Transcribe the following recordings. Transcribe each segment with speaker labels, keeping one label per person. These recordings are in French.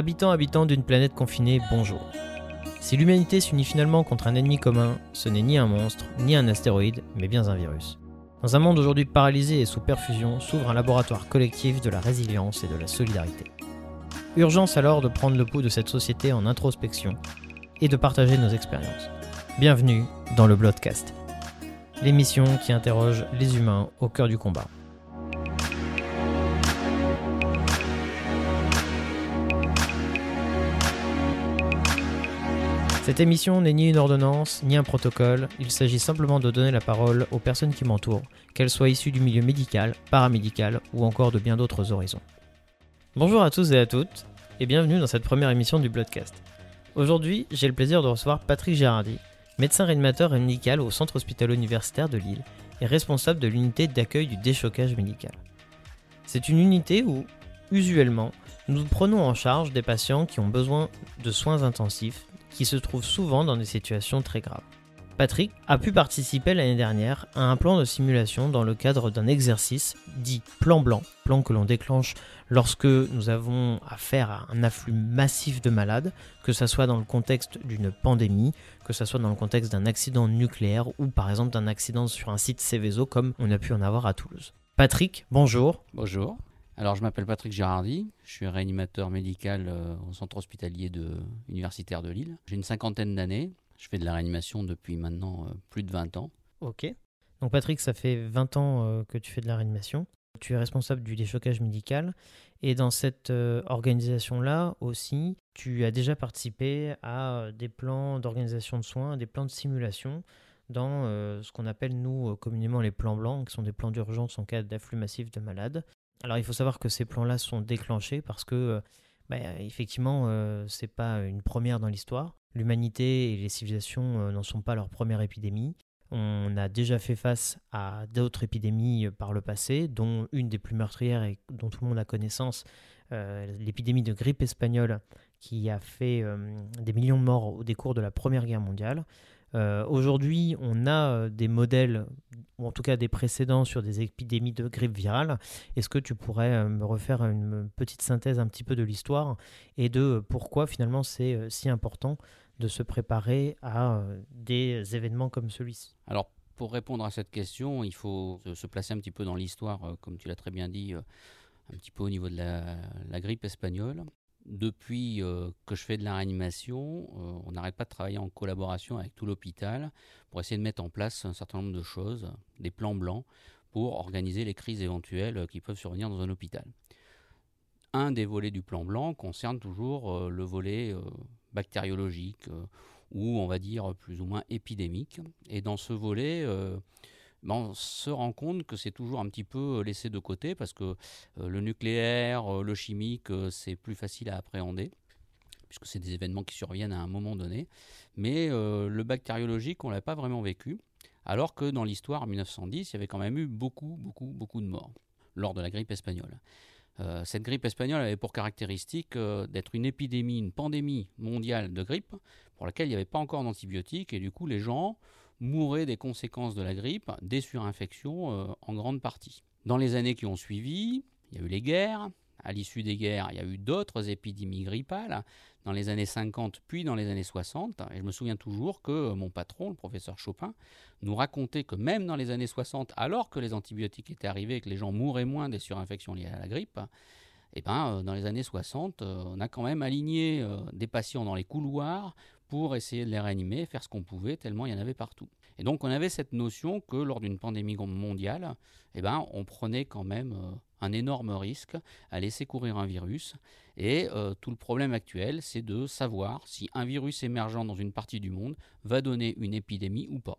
Speaker 1: Habitants, habitants d'une planète confinée, bonjour. Si l'humanité s'unit finalement contre un ennemi commun, ce n'est ni un monstre, ni un astéroïde, mais bien un virus. Dans un monde aujourd'hui paralysé et sous perfusion, s'ouvre un laboratoire collectif de la résilience et de la solidarité. Urgence alors de prendre le pouls de cette société en introspection et de partager nos expériences. Bienvenue dans le Bloodcast, l'émission qui interroge les humains au cœur du combat. Cette émission n'est ni une ordonnance, ni un protocole, il s'agit simplement de donner la parole aux personnes qui m'entourent, qu'elles soient issues du milieu médical, paramédical ou encore de bien d'autres horizons. Bonjour à tous et à toutes, et bienvenue dans cette première émission du Bloodcast. Aujourd'hui, j'ai le plaisir de recevoir Patrick Gérardi, médecin réanimateur et médical au centre hospitalo-universitaire de Lille et responsable de l'unité d'accueil du déchocage médical. C'est une unité où, usuellement, nous prenons en charge des patients qui ont besoin de soins intensifs qui se trouvent souvent dans des situations très graves. Patrick a pu participer l'année dernière à un plan de simulation dans le cadre d'un exercice dit plan blanc, plan que l'on déclenche lorsque nous avons affaire à un afflux massif de malades, que ce soit dans le contexte d'une pandémie, que ce soit dans le contexte d'un accident nucléaire ou par exemple d'un accident sur un site Céveso comme on a pu en avoir à Toulouse. Patrick, bonjour.
Speaker 2: Bonjour. Alors, je m'appelle Patrick Girardi, je suis réanimateur médical euh, au centre hospitalier de, universitaire de Lille. J'ai une cinquantaine d'années, je fais de la réanimation depuis maintenant euh, plus de 20 ans.
Speaker 1: Ok. Donc, Patrick, ça fait 20 ans euh, que tu fais de la réanimation. Tu es responsable du déchocage médical. Et dans cette organisation-là aussi, tu as déjà participé à des plans d'organisation de soins, des plans de simulation dans ce qu'on appelle nous communément les plans blancs, qui sont des plans d'urgence en cas d'afflux massif de malades. Alors il faut savoir que ces plans-là sont déclenchés parce que euh, bah, effectivement euh, c'est pas une première dans l'histoire. L'humanité et les civilisations euh, n'en sont pas leur première épidémie. On a déjà fait face à d'autres épidémies par le passé, dont une des plus meurtrières et dont tout le monde a connaissance, l'épidémie de grippe espagnole qui a fait des millions de morts au décours de la Première Guerre mondiale. Euh, aujourd'hui, on a euh, des modèles, ou en tout cas des précédents sur des épidémies de grippe virale. Est-ce que tu pourrais euh, me refaire une petite synthèse un petit peu de l'histoire et de pourquoi finalement c'est si important de se préparer à des événements comme celui-ci?
Speaker 2: Alors, pour répondre à cette question, il faut se placer un petit peu dans l'histoire, comme tu l'as très bien dit, un petit peu au niveau de la grippe espagnole depuis euh, que je fais de la réanimation, euh, on n'arrête pas de travailler en collaboration avec tout l'hôpital pour essayer de mettre en place un certain nombre de choses, des plans blancs, pour organiser les crises éventuelles euh, qui peuvent survenir dans un hôpital. Un des volets du plan blanc concerne toujours le volet bactériologique ou on va dire plus ou moins épidémique. Et dans ce volet, ben, on se rend compte que c'est toujours un petit peu euh, laissé de côté parce que euh, le nucléaire, euh, le chimique, c'est plus facile à appréhender puisque c'est des événements qui surviennent à un moment donné. Mais le bactériologique, on ne l'a pas vraiment vécu, alors que dans l'histoire, en 1910, il y avait quand même eu beaucoup, beaucoup, beaucoup de morts lors de la grippe espagnole. cette grippe espagnole avait pour caractéristique d'être une épidémie, une pandémie mondiale de grippe, pour laquelle il n'y avait pas encore d'antibiotiques, et du coup les gens mouraient des conséquences de la grippe, des surinfections euh, en grande partie. Dans les années qui ont suivi, il y a eu les guerres. À l'issue des guerres, il y a eu d'autres épidémies grippales dans les années 50 puis dans les années 60. Et je me souviens toujours que mon patron, le professeur Chopin, nous racontait que même dans les années 60, alors que les antibiotiques étaient arrivés et que les gens mouraient moins des surinfections liées à la grippe, eh ben, euh, dans les années 60, euh, on a quand même aligné des patients dans les couloirs pour essayer de les réanimer, faire ce qu'on pouvait, tellement il y en avait partout. Et donc on avait cette notion que lors d'une pandémie mondiale, eh ben, on prenait quand même euh, un énorme risque à laisser courir un virus. Et euh, tout le problème actuel, c'est de savoir si un virus émergent dans une partie du monde va donner une épidémie ou pas.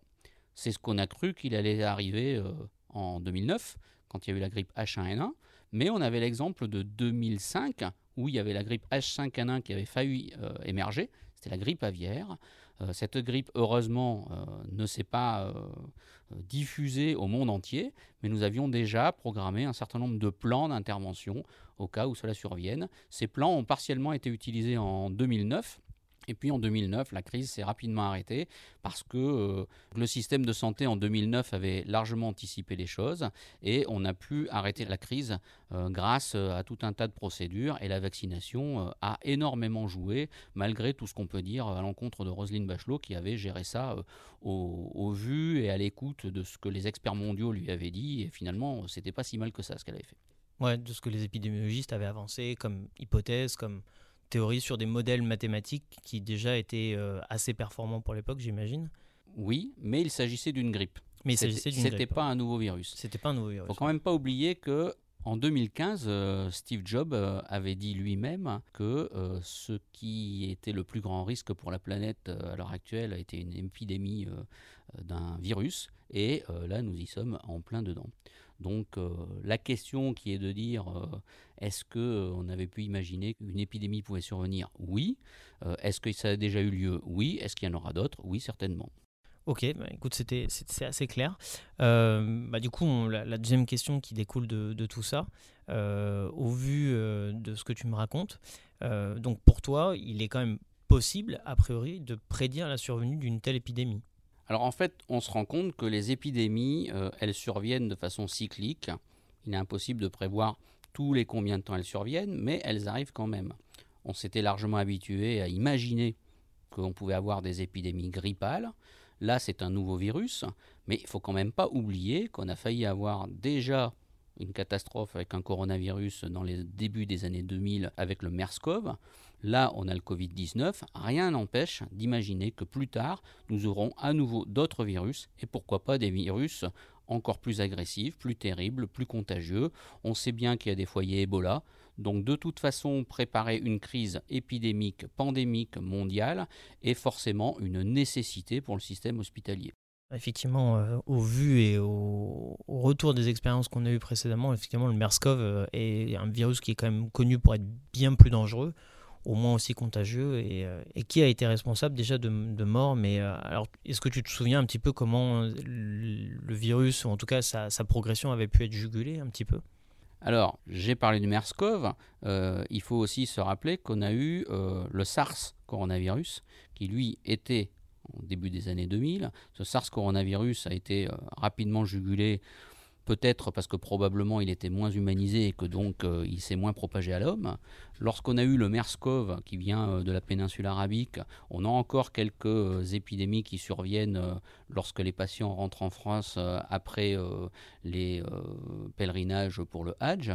Speaker 2: C'est ce qu'on a cru qu'il allait arriver euh, en 2009, quand il y a eu la grippe H1N1. Mais on avait l'exemple de 2005, où il y avait la grippe H5N1 qui avait failli émerger c'était la grippe aviaire. Euh, cette grippe, heureusement, euh, ne s'est pas euh, diffusée au monde entier, mais nous avions déjà programmé un certain nombre de plans d'intervention au cas où cela survienne. Ces plans ont partiellement été utilisés en 2009 Et puis en 2009, la crise s'est rapidement arrêtée parce que euh, le système de santé en 2009 avait largement anticipé les choses et on a pu arrêter la crise euh, grâce euh, à tout un tas de procédures et la vaccination a énormément joué malgré tout ce qu'on peut dire à l'encontre de Roselyne Bachelot qui avait géré ça au, au, vu et à l'écoute de ce que les experts mondiaux lui avaient dit et finalement c'était pas si mal que ça ce qu'elle avait fait.
Speaker 1: Ouais, de ce que les épidémiologistes avaient avancé comme hypothèse, comme théorie sur des modèles mathématiques qui déjà étaient euh, assez performants pour l'époque, j'imagine.
Speaker 2: Oui, mais il s'agissait d'une grippe.
Speaker 1: Mais il s'agissait d'une
Speaker 2: C'était pas un nouveau virus.
Speaker 1: C'était pas un nouveau virus.
Speaker 2: Faut quand même pas oublier que en 2015, euh, Steve Jobs euh, avait dit lui-même que ce qui était le plus grand risque pour la planète à l'heure actuelle était une épidémie d'un virus, et là nous y sommes en plein dedans. Donc la question qui est de dire est-ce qu'on euh, avait pu imaginer qu'une épidémie pouvait survenir? Oui. Euh, est-ce que ça a déjà eu lieu? Oui. Est-ce qu'il y en aura d'autres? Oui, certainement.
Speaker 1: Ok, bah, écoute, c'était c'est assez clair. Euh, bah, du coup, la, deuxième question qui découle de, tout ça, au vu de ce que tu me racontes, donc pour toi, il est quand même possible, a priori, de prédire la survenue d'une telle épidémie?
Speaker 2: Alors en fait, on se rend compte que les épidémies, elles surviennent de façon cyclique. Il est impossible de prévoir tous les combien de temps elles surviennent, mais elles arrivent quand même. On s'était largement habitué à imaginer qu'on pouvait avoir des épidémies grippales. Là, c'est un nouveau virus, mais il faut quand même pas oublier qu'on a failli avoir déjà une catastrophe avec un coronavirus dans les débuts des années 2000 avec le MERS-CoV. Là, on a le Covid-19. Rien n'empêche d'imaginer que plus tard, nous aurons à nouveau d'autres virus et pourquoi pas des virus encore plus agressif, plus terrible, plus contagieux. On sait bien qu'il y a des foyers Ebola. Donc de toute façon, préparer une crise épidémique, pandémique mondiale est forcément une nécessité pour le système hospitalier.
Speaker 1: Effectivement, euh, au vu et au, retour des expériences qu'on a eues précédemment, effectivement, le MERS-CoV euh, est un virus qui est quand même connu pour être bien plus dangereux au moins aussi contagieux euh, et, qui a été responsable déjà de, de mort. Mais euh, alors, est-ce que tu te souviens un petit peu comment euh, le, virus, ou en tout cas sa, progression, avait pu être jugulée un petit peu?
Speaker 2: Alors, j'ai parlé du MERS-CoV. il faut aussi se rappeler qu'on a eu le SARS coronavirus, qui lui était au début des années 2000. Ce SARS coronavirus a été rapidement jugulé peut-être parce que probablement il était moins humanisé et que donc euh, il s'est moins propagé à l'homme. Lorsqu'on a eu le MERS-CoV qui vient euh, de la péninsule arabique, on a encore quelques euh, épidémies qui surviennent lorsque les patients rentrent en France après les pèlerinages pour le Hajj.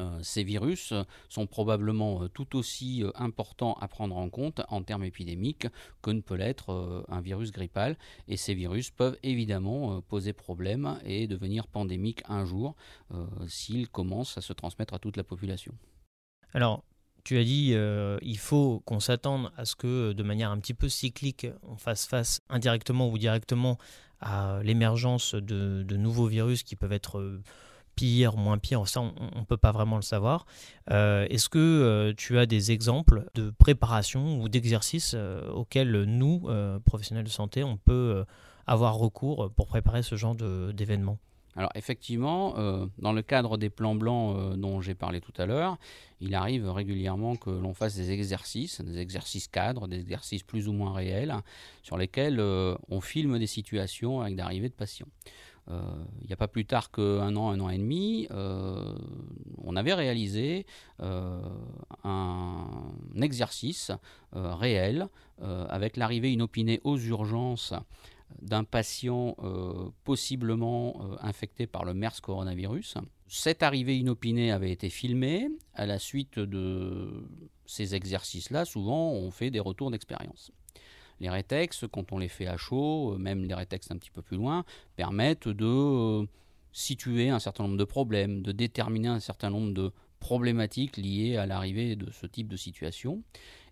Speaker 2: Euh, ces virus sont probablement euh, tout aussi euh, importants à prendre en compte en termes épidémiques que ne peut l'être un virus grippal. Et ces virus peuvent évidemment poser problème et devenir pandémiques un jour s'ils commencent à se transmettre à toute la population.
Speaker 1: Alors, tu as dit il faut qu'on s'attende à ce que de manière un petit peu cyclique, on fasse face indirectement ou directement à l'émergence de, nouveaux virus qui peuvent être pire, moins pire, ça on ne peut pas vraiment le savoir. Euh, est-ce que euh, tu as des exemples de préparation ou d'exercices euh, auxquels nous, professionnels de santé, on peut avoir recours pour préparer ce genre d'événements
Speaker 2: alors effectivement, dans le cadre des plans blancs dont j'ai parlé tout à l'heure, il arrive régulièrement que l'on fasse des exercices, des exercices cadres, des exercices plus ou moins réels, sur lesquels on filme des situations avec d'arrivée de patients. Euh, il n'y a pas plus tard qu'un an, un an et demi, euh, on avait réalisé euh, un exercice réel avec l'arrivée inopinée aux urgences d'un patient possiblement infecté par le MERS coronavirus. Cette arrivée inopinée avait été filmée. À la suite de ces exercices-là, souvent, on fait des retours d'expérience. Les rétextes, quand on les fait à chaud, euh, même les rétextes un petit peu plus loin, permettent de euh, situer un certain nombre de problèmes, de déterminer un certain nombre de problématiques liées à l'arrivée de ce type de situation.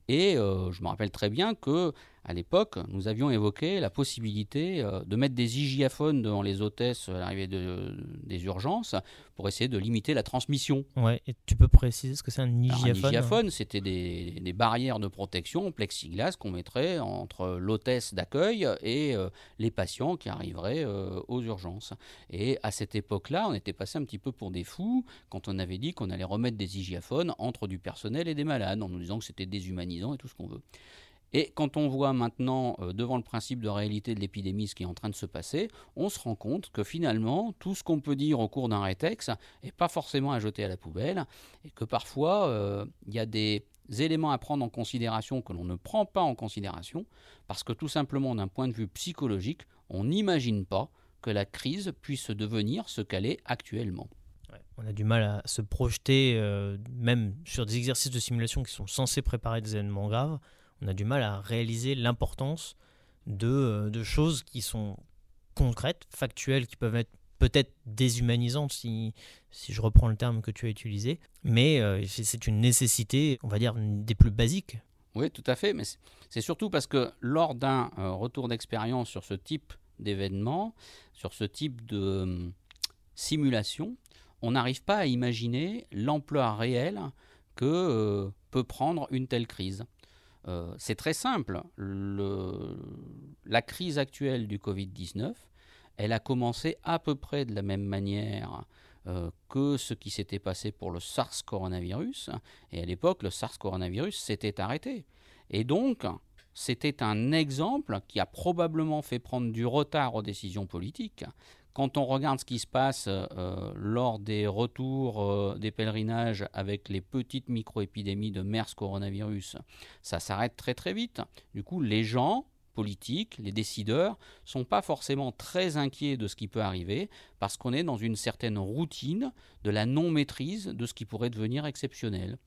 Speaker 2: Et euh, je me rappelle très bien que à l'époque, nous avions évoqué la possibilité euh, de mettre des hygiaphones devant les hôtesses à l'arrivée des urgences pour essayer de limiter la transmission.
Speaker 1: Ouais, et tu peux préciser ce que c'est un hygiaphone
Speaker 2: Un hygiaphone, c'était des, barrières de protection plexiglas qu'on mettrait entre l'hôtesse d'accueil et euh, les patients qui arriveraient euh, aux urgences. Et à cette époque-là, on était passé un petit peu pour des fous quand on avait dit qu'on allait remettre des hygiaphones entre du personnel et des malades, en nous disant que c'était déshumanisant et tout ce qu'on veut. Et quand on voit maintenant, euh, devant le principe de réalité de l'épidémie, ce qui est en train de se passer, on se rend compte que finalement, tout ce qu'on peut dire au cours d'un rétex n'est pas forcément à jeter à la poubelle, et que parfois, euh, il y a des éléments à prendre en considération que l'on ne prend pas en considération, parce que tout simplement, d'un point de vue psychologique, on n'imagine pas que la crise puisse devenir ce qu'elle est actuellement.
Speaker 1: on a du mal à se projeter, euh, même sur des exercices de simulation qui sont censés préparer des événements graves on a du mal à réaliser l'importance de, euh, de, choses qui sont concrètes, factuelles, qui peuvent être peut-être déshumanisantes si, si je reprends le terme que tu as utilisé, mais euh, c'est une nécessité, on va dire, des plus basiques.
Speaker 2: Oui, tout à fait, mais c'est surtout parce que lors d'un euh, retour d'expérience sur ce type d'événement, sur ce type de simulation, on n'arrive pas à imaginer l'ampleur réelle que peut prendre une telle crise. Euh, c'est très simple. la crise actuelle du Covid-19, elle a commencé à peu près de la même manière euh, que ce qui s'était passé pour le SARS coronavirus. Et à l'époque, le SARS coronavirus s'était arrêté. Et donc, c'était un exemple qui a probablement fait prendre du retard aux décisions politiques, quand on regarde ce qui se passe euh, lors des retours euh, des pèlerinages avec les petites micro-épidémies de MERS coronavirus, ça s'arrête très très vite. Du coup, les gens politiques, les décideurs, sont pas forcément très inquiets de ce qui peut arriver parce qu'on est dans une certaine routine de la non-maîtrise de ce qui pourrait devenir exceptionnel.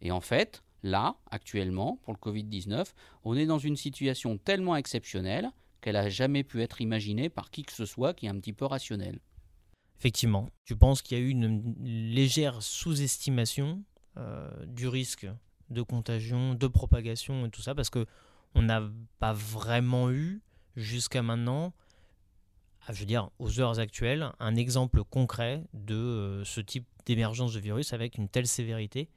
Speaker 2: Et en fait, là, actuellement, pour le Covid-19, on est dans une situation tellement exceptionnelle qu'elle a jamais pu être imaginée par qui que ce soit qui est un petit peu rationnel.
Speaker 1: Effectivement, tu penses qu'il y a eu une légère sous-estimation euh, du risque de contagion, de propagation et tout ça, parce que on n'a pas vraiment eu jusqu'à maintenant, je veux dire aux heures actuelles, un exemple concret de euh, ce type d'émergence de virus avec une telle sévérité.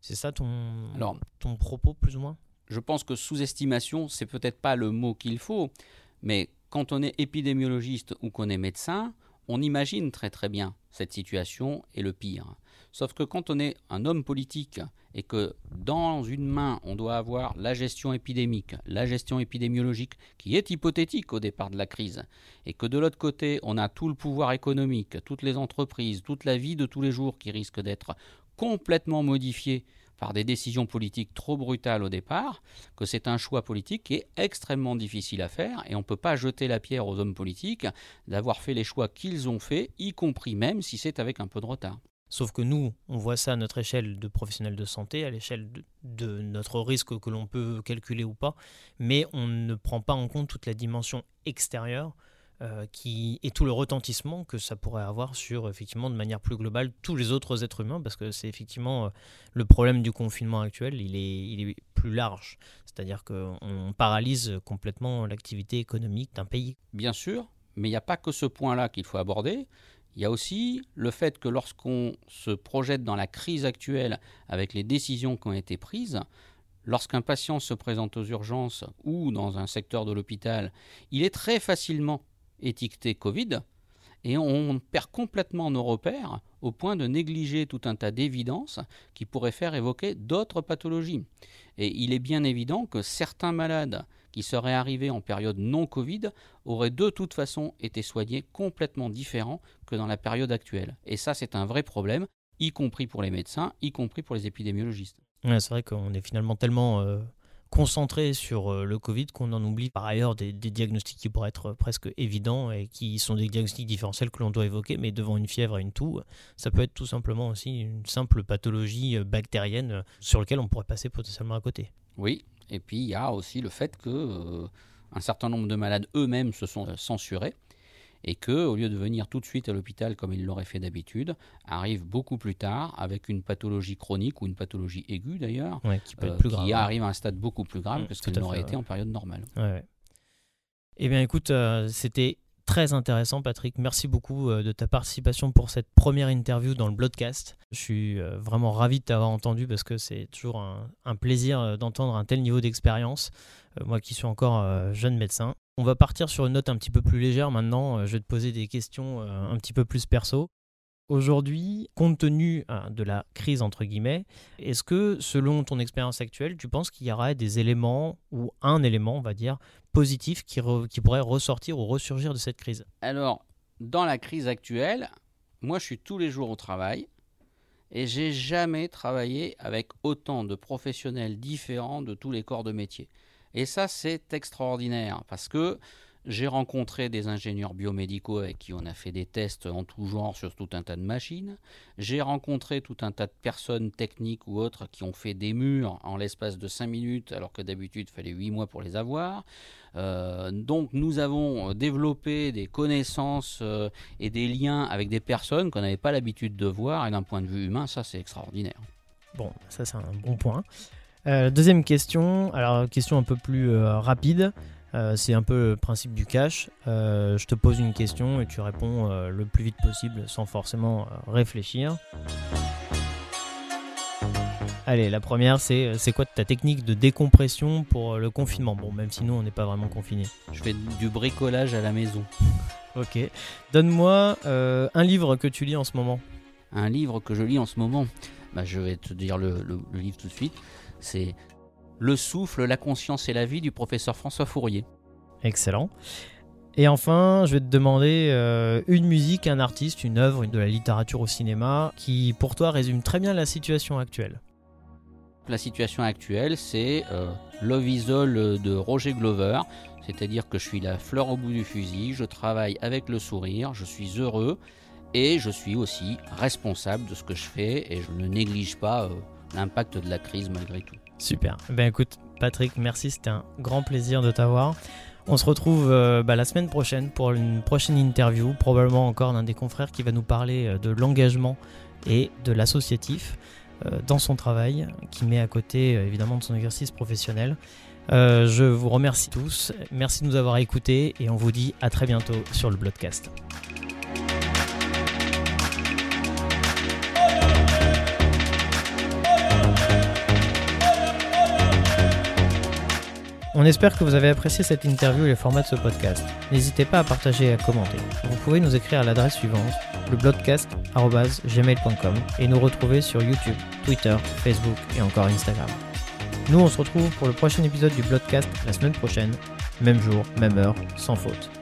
Speaker 1: C'est ça ton, ton propos plus ou moins?
Speaker 2: Je pense que sous-estimation, c'est peut-être pas le mot qu'il faut. Mais quand on est épidémiologiste ou qu'on est médecin, on imagine très très bien cette situation et le pire. Sauf que quand on est un homme politique et que dans une main on doit avoir la gestion épidémique, la gestion épidémiologique qui est hypothétique au départ de la crise, et que de l'autre côté on a tout le pouvoir économique, toutes les entreprises, toute la vie de tous les jours qui risque d'être complètement modifiée par des décisions politiques trop brutales au départ, que c'est un choix politique qui est extrêmement difficile à faire et on ne peut pas jeter la pierre aux hommes politiques d'avoir fait les choix qu'ils ont faits, y compris même si c'est avec un peu de retard.
Speaker 1: Sauf que nous, on voit ça à notre échelle de professionnels de santé, à l'échelle de, notre risque que l'on peut calculer ou pas, mais on ne prend pas en compte toute la dimension extérieure euh, qui, et tout le retentissement que ça pourrait avoir sur, effectivement, de manière plus globale, tous les autres êtres humains, parce que c'est effectivement euh, le problème du confinement actuel, il est, il est plus large. C'est-à-dire qu'on paralyse complètement l'activité économique d'un pays.
Speaker 2: Bien sûr, mais il n'y a pas que ce point-là qu'il faut aborder. Il y a aussi le fait que lorsqu'on se projette dans la crise actuelle avec les décisions qui ont été prises, lorsqu'un patient se présente aux urgences ou dans un secteur de l'hôpital, il est très facilement étiqueté Covid, et on perd complètement nos repères au point de négliger tout un tas d'évidences qui pourraient faire évoquer d'autres pathologies. Et il est bien évident que certains malades qui seraient arrivés en période non Covid auraient de toute façon été soignés complètement différents que dans la période actuelle. Et ça, c'est un vrai problème, y compris pour les médecins, y compris pour les épidémiologistes.
Speaker 1: c'est vrai qu'on est finalement tellement euh, concentré sur euh, le Covid qu'on en oublie par ailleurs des, diagnostics qui pourraient être presque évidents et qui sont des diagnostics différentiels que l'on doit évoquer, mais devant une fièvre et une toux, ça peut être tout simplement aussi une simple pathologie euh, bactérienne euh, sur laquelle on pourrait passer potentiellement à côté.
Speaker 2: Oui, et puis il y a aussi le fait que un certain nombre de malades eux-mêmes se sont censurés et que, au lieu de venir tout de suite à l'hôpital comme il l'aurait fait d'habitude, arrive beaucoup plus tard avec une pathologie chronique ou une pathologie aiguë d'ailleurs,
Speaker 1: qui, euh,
Speaker 2: arrive à un stade beaucoup plus grave mmh, que ce qu'il n'aurait été en période normale.
Speaker 1: Eh bien, écoute, euh, c'était très intéressant, Patrick. Merci beaucoup euh, de ta participation pour cette première interview dans le broadcast. Je suis vraiment ravi de t'avoir entendu parce que c'est toujours un plaisir d'entendre un tel niveau d'expérience. moi qui suis encore jeune médecin. On va partir sur une note un petit peu plus légère maintenant. Euh, je vais te poser des questions euh, un petit peu plus perso. Aujourd'hui, compte tenu hein, de la crise entre guillemets, est-ce que selon ton expérience actuelle, tu penses qu'il y aura des éléments ou un élément, on va dire, positif qui, pourrait ressortir ou ressurgir de cette crise?
Speaker 2: Alors, dans la crise actuelle, moi je suis tous les jours au travail et j'ai jamais travaillé avec autant de professionnels différents de tous les corps de métier. Et ça, c'est extraordinaire parce que j'ai rencontré des ingénieurs biomédicaux avec qui on a fait des tests en tout genre sur tout un tas de machines. J'ai rencontré tout un tas de personnes techniques ou autres qui ont fait des murs en l'espace de 5 minutes alors que d'habitude il fallait 8 mois pour les avoir. Euh, donc nous avons développé des connaissances euh, et des liens avec des personnes qu'on n'avait pas l'habitude de voir et d'un point de vue humain ça c'est extraordinaire.
Speaker 1: Bon, ça c'est un bon point. Euh, deuxième question, alors question un peu plus rapide. Euh, c'est un peu le principe du cash. Euh, je te pose une question et tu réponds euh, le plus vite possible sans forcément réfléchir. Allez, la première, c'est c'est quoi ta technique de décompression pour le confinement? Bon, même si nous, on n'est pas vraiment confinés.
Speaker 2: Je fais du bricolage à la maison.
Speaker 1: ok. Donne-moi un livre que tu lis en ce moment.
Speaker 2: Un livre que je lis en ce moment bah, Je vais te dire le livre tout de suite. C'est le souffle, la conscience et la vie du professeur François Fourier.
Speaker 1: Excellent. Et enfin, je vais te demander euh, une musique, un artiste, une œuvre de la littérature au cinéma qui, pour toi, résume très bien la situation actuelle.
Speaker 2: La situation actuelle, c'est euh, Love is All de Roger Glover, c'est-à-dire que je suis la fleur au bout du fusil, je travaille avec le sourire, je suis heureux et je suis aussi responsable de ce que je fais et je ne néglige pas euh, l'impact de la crise malgré tout.
Speaker 1: Super. Ben écoute, Patrick, merci, c'était un grand plaisir de t'avoir. On se retrouve euh, bah, la semaine prochaine pour une prochaine interview, probablement encore d'un des confrères qui va nous parler euh, de l'engagement et de l'associatif euh, dans son travail, qui met à côté évidemment de son exercice professionnel. je vous remercie tous, merci de nous avoir écoutés et on vous dit à très bientôt sur le Bloodcast. On espère que vous avez apprécié cette interview et le format de ce podcast. N'hésitez pas à partager et à commenter. Vous pouvez nous écrire à l'adresse suivante, lebloodcast.gmail.com et nous retrouver sur YouTube, Twitter, Facebook et encore Instagram. Nous, on se retrouve pour le prochain épisode du Bloodcast la semaine prochaine, même jour, même heure, sans faute.